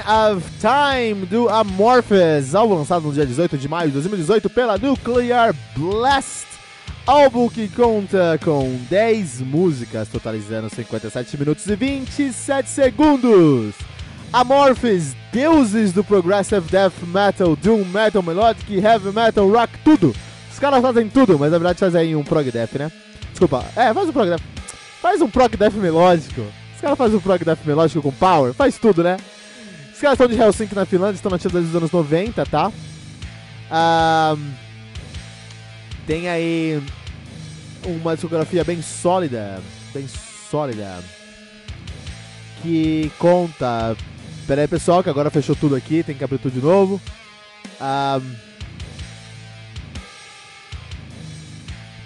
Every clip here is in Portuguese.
Of Time do Amorphous, álbum lançado no dia 18 de maio de 2018 pela Nuclear Blast. Álbum que conta com 10 músicas, totalizando 57 minutos e 27 segundos. Amorphous, deuses do progressive death metal, doom metal, melodic, heavy metal, rock, tudo. Os caras fazem tudo, mas na verdade fazem um prog death, né? Desculpa, é, faz um prog death. Faz um prog death melódico. Os caras fazem um prog death melódico com power, faz tudo, né? Os caras estão de Helsinki na Finlândia, estão nativos desde os anos 90, tá? Um, tem aí uma discografia bem sólida, bem sólida, que conta... Pera aí, pessoal, que agora fechou tudo aqui, tem que abrir tudo de novo. Um,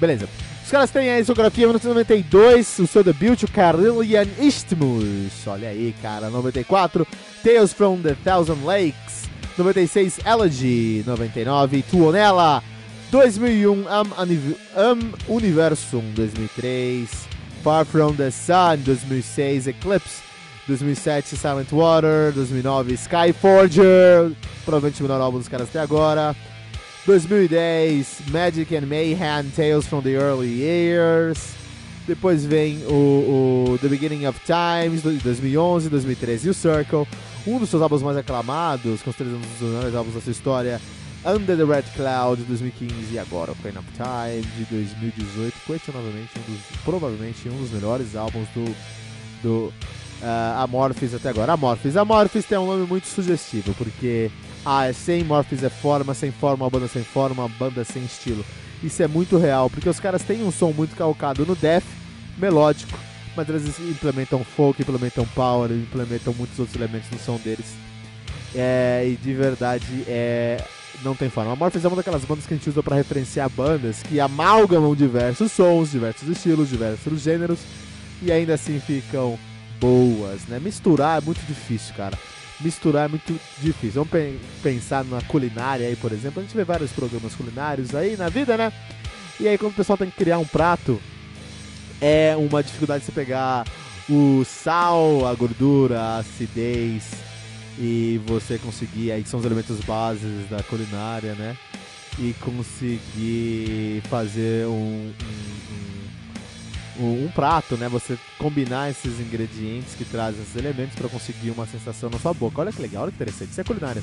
beleza. Os caras têm a discografia 1992, o seu debut, o Carillion Isthmus. Olha aí, cara, 94. Tales from the Thousand Lakes. 96, Elegy. 99, Tuonela. 2001, Am, Am Universum. 2003, Far from the Sun. 2006, Eclipse. 2007, Silent Water. 2009, Skyforger. Provavelmente o melhor álbum dos caras até agora. 2010, Magic and Mayhem, Tales from the Early Years. Depois vem o, o The Beginning of Times, de 2011, 2013 e o Circle. Um dos seus álbuns mais aclamados, considerado um dos melhores álbuns da sua história, Under the Red Cloud, de 2015 e agora Queen of Time, de 2018. Questionavelmente, um dos, provavelmente um dos melhores álbuns do, do uh, Amorphis até agora. Amorphis. Amorphis tem um nome muito sugestivo, porque ah, é sem Morphis é forma, sem forma, uma banda sem forma, uma banda sem estilo. Isso é muito real, porque os caras têm um som muito calcado no death, melódico, mas eles implementam folk, implementam power, implementam muitos outros elementos no som deles. É, e de verdade, é, não tem forma. A Morphis é uma daquelas bandas que a gente usa para referenciar bandas que amalgamam diversos sons, diversos estilos, diversos gêneros, e ainda assim ficam boas, né? Misturar é muito difícil, cara misturar é muito difícil. Vamos pe pensar na culinária aí, por exemplo. A gente vê vários programas culinários aí na vida, né? E aí quando o pessoal tem que criar um prato, é uma dificuldade você pegar o sal, a gordura, a acidez e você conseguir, aí são os elementos bases da culinária, né? E conseguir fazer um, um, um, um, prato, né? Você combinar esses ingredientes que trazem esses elementos para conseguir uma sensação na sua boca. Olha que legal, olha que interessante. Isso é culinária.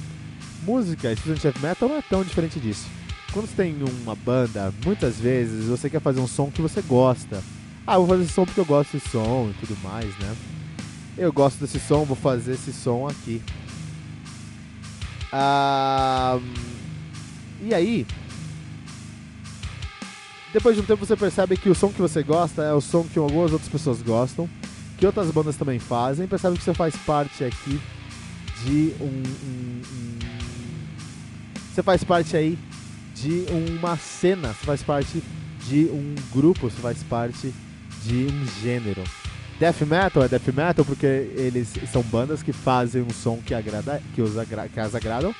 Música, especialmente metal, não é tão diferente disso. Quando você tem uma banda, muitas vezes você quer fazer um som que você gosta. Ah, vou fazer esse som porque eu gosto desse som e tudo mais, né? Eu gosto desse som, vou fazer esse som aqui. Ah, e aí, depois de um tempo você percebe que o som que você gosta é o som que algumas outras pessoas gostam, que outras bandas também fazem, percebe que você faz parte aqui de um, um, um, Você faz parte aí de uma cena, você faz parte de um grupo, você faz parte de um gênero. Death metal é death metal porque eles são bandas que fazem um som que, agrada, que, os agra, que as agradam.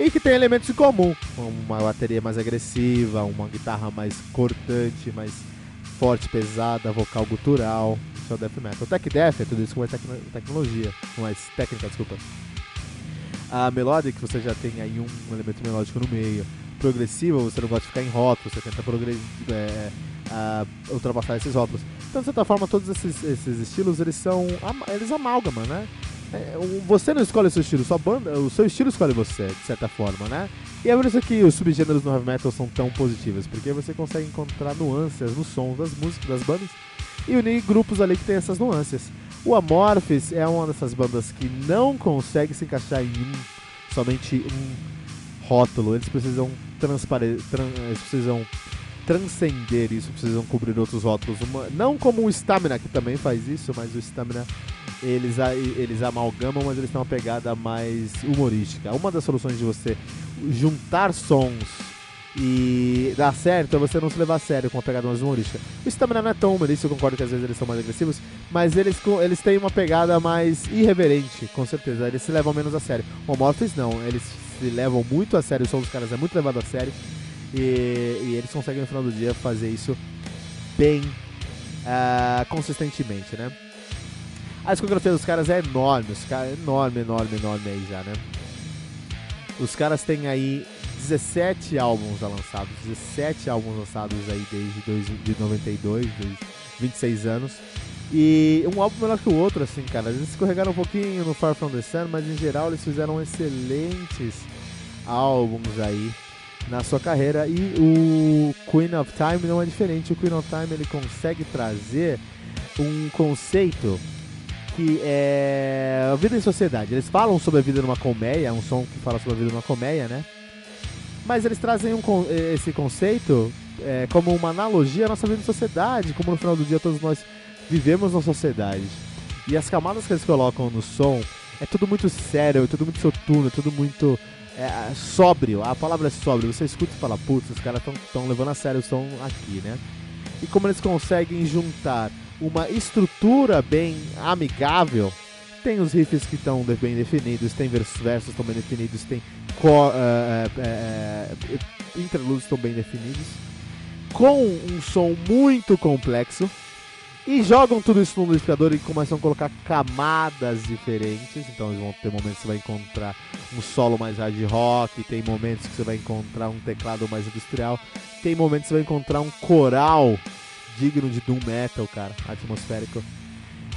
e que tem elementos em comum, uma bateria mais agressiva, uma guitarra mais cortante, mais forte, pesada, vocal gutural, isso é o death metal. O tech death é tudo isso com mais tecno tecnologia, mais técnica, desculpa. A melodic você já tem aí um elemento melódico no meio. Progressiva você não gosta de ficar em rótulos, você tenta é, ultrapassar esses rótulos. Então, de certa forma, todos esses, esses estilos eles são eles amalgamam, né? É, você não escolhe o seu estilo, sua banda, o seu estilo escolhe você, de certa forma, né? E é por isso que os subgêneros no heavy metal são tão positivos, porque você consegue encontrar nuances nos sons das músicas, das bandas, e unir grupos ali que tem essas nuances. O Amorphis é uma dessas bandas que não consegue se encaixar em um, somente um rótulo, eles precisam transparecer, tran eles precisam transcender isso, precisam cobrir outros rótulos. Uma, não como o Stamina, que também faz isso, mas o Stamina eles, eles amalgamam, mas eles têm uma pegada mais humorística. Uma das soluções de você juntar sons e dar certo é você não se levar a sério com uma pegada mais humorística. O Stamina não é tão humorístico, eu concordo que às vezes eles são mais agressivos, mas eles, eles têm uma pegada mais irreverente, com certeza. Eles se levam menos a sério. Morphis não, eles se levam muito a sério, o som dos caras é muito levado a sério. E, e eles conseguem no final do dia fazer isso bem uh, consistentemente, né? A discografia dos caras é enorme, os caras é enorme, enorme, enorme aí já, né? Os caras têm aí 17 álbuns já lançados, 17 álbuns lançados aí desde dois, de 92, desde 26 anos. E um álbum melhor que o outro, assim, cara. Eles escorregaram um pouquinho no Far From The Sun, mas em geral eles fizeram excelentes álbuns aí na sua carreira. E o Queen of Time não é diferente. O Queen of Time ele consegue trazer um conceito que é a vida em sociedade. Eles falam sobre a vida numa colmeia, um som que fala sobre a vida numa colmeia, né? Mas eles trazem um, esse conceito é, como uma analogia à nossa vida em sociedade, como no final do dia todos nós vivemos na sociedade. E as camadas que eles colocam no som é tudo muito sério, é tudo muito soturno, é tudo muito é, sóbrio. A palavra é sóbrio. Você escuta e fala, putz, os caras estão levando a sério o som aqui, né? E como eles conseguem juntar uma estrutura bem amigável. Tem os riffs que estão bem definidos, tem versos estão bem definidos, tem uh, uh, uh, interlúdios estão bem definidos, com um som muito complexo. E jogam tudo isso no amplificador e começam a colocar camadas diferentes. Então eles vão ter momentos que você vai encontrar um solo mais hard rock, tem momentos que você vai encontrar um teclado mais industrial, tem momentos que você vai encontrar um coral digno de Doom Metal, cara, atmosférico.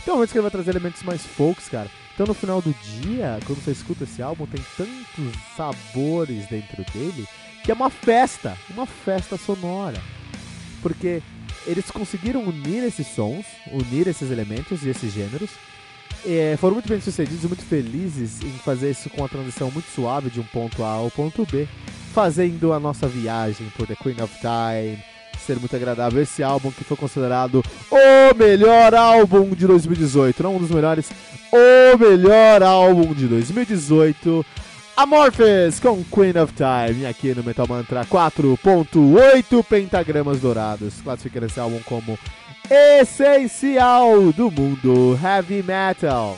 Tem momentos que ele vai trazer elementos mais folks, cara. Então no final do dia, quando você escuta esse álbum, tem tantos sabores dentro dele que é uma festa, uma festa sonora. Porque eles conseguiram unir esses sons, unir esses elementos e esses gêneros. E foram muito bem sucedidos, muito felizes em fazer isso com uma transição muito suave de um ponto A ao ponto B, fazendo a nossa viagem por The Queen of Time, ser muito agradável. Esse álbum que foi considerado o melhor álbum de 2018, não um dos melhores, o melhor álbum de 2018. Amorphous com Queen of Time, aqui no Metal Mantra 4.8 pentagramas dourados, classificando esse álbum como essencial do mundo heavy metal.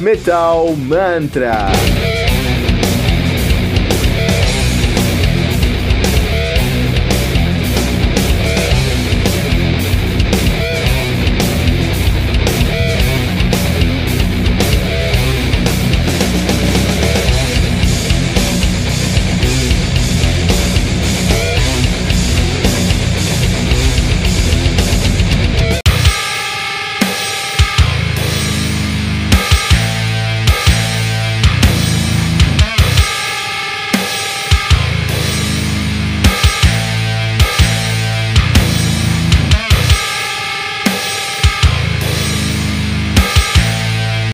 Metal Mantra.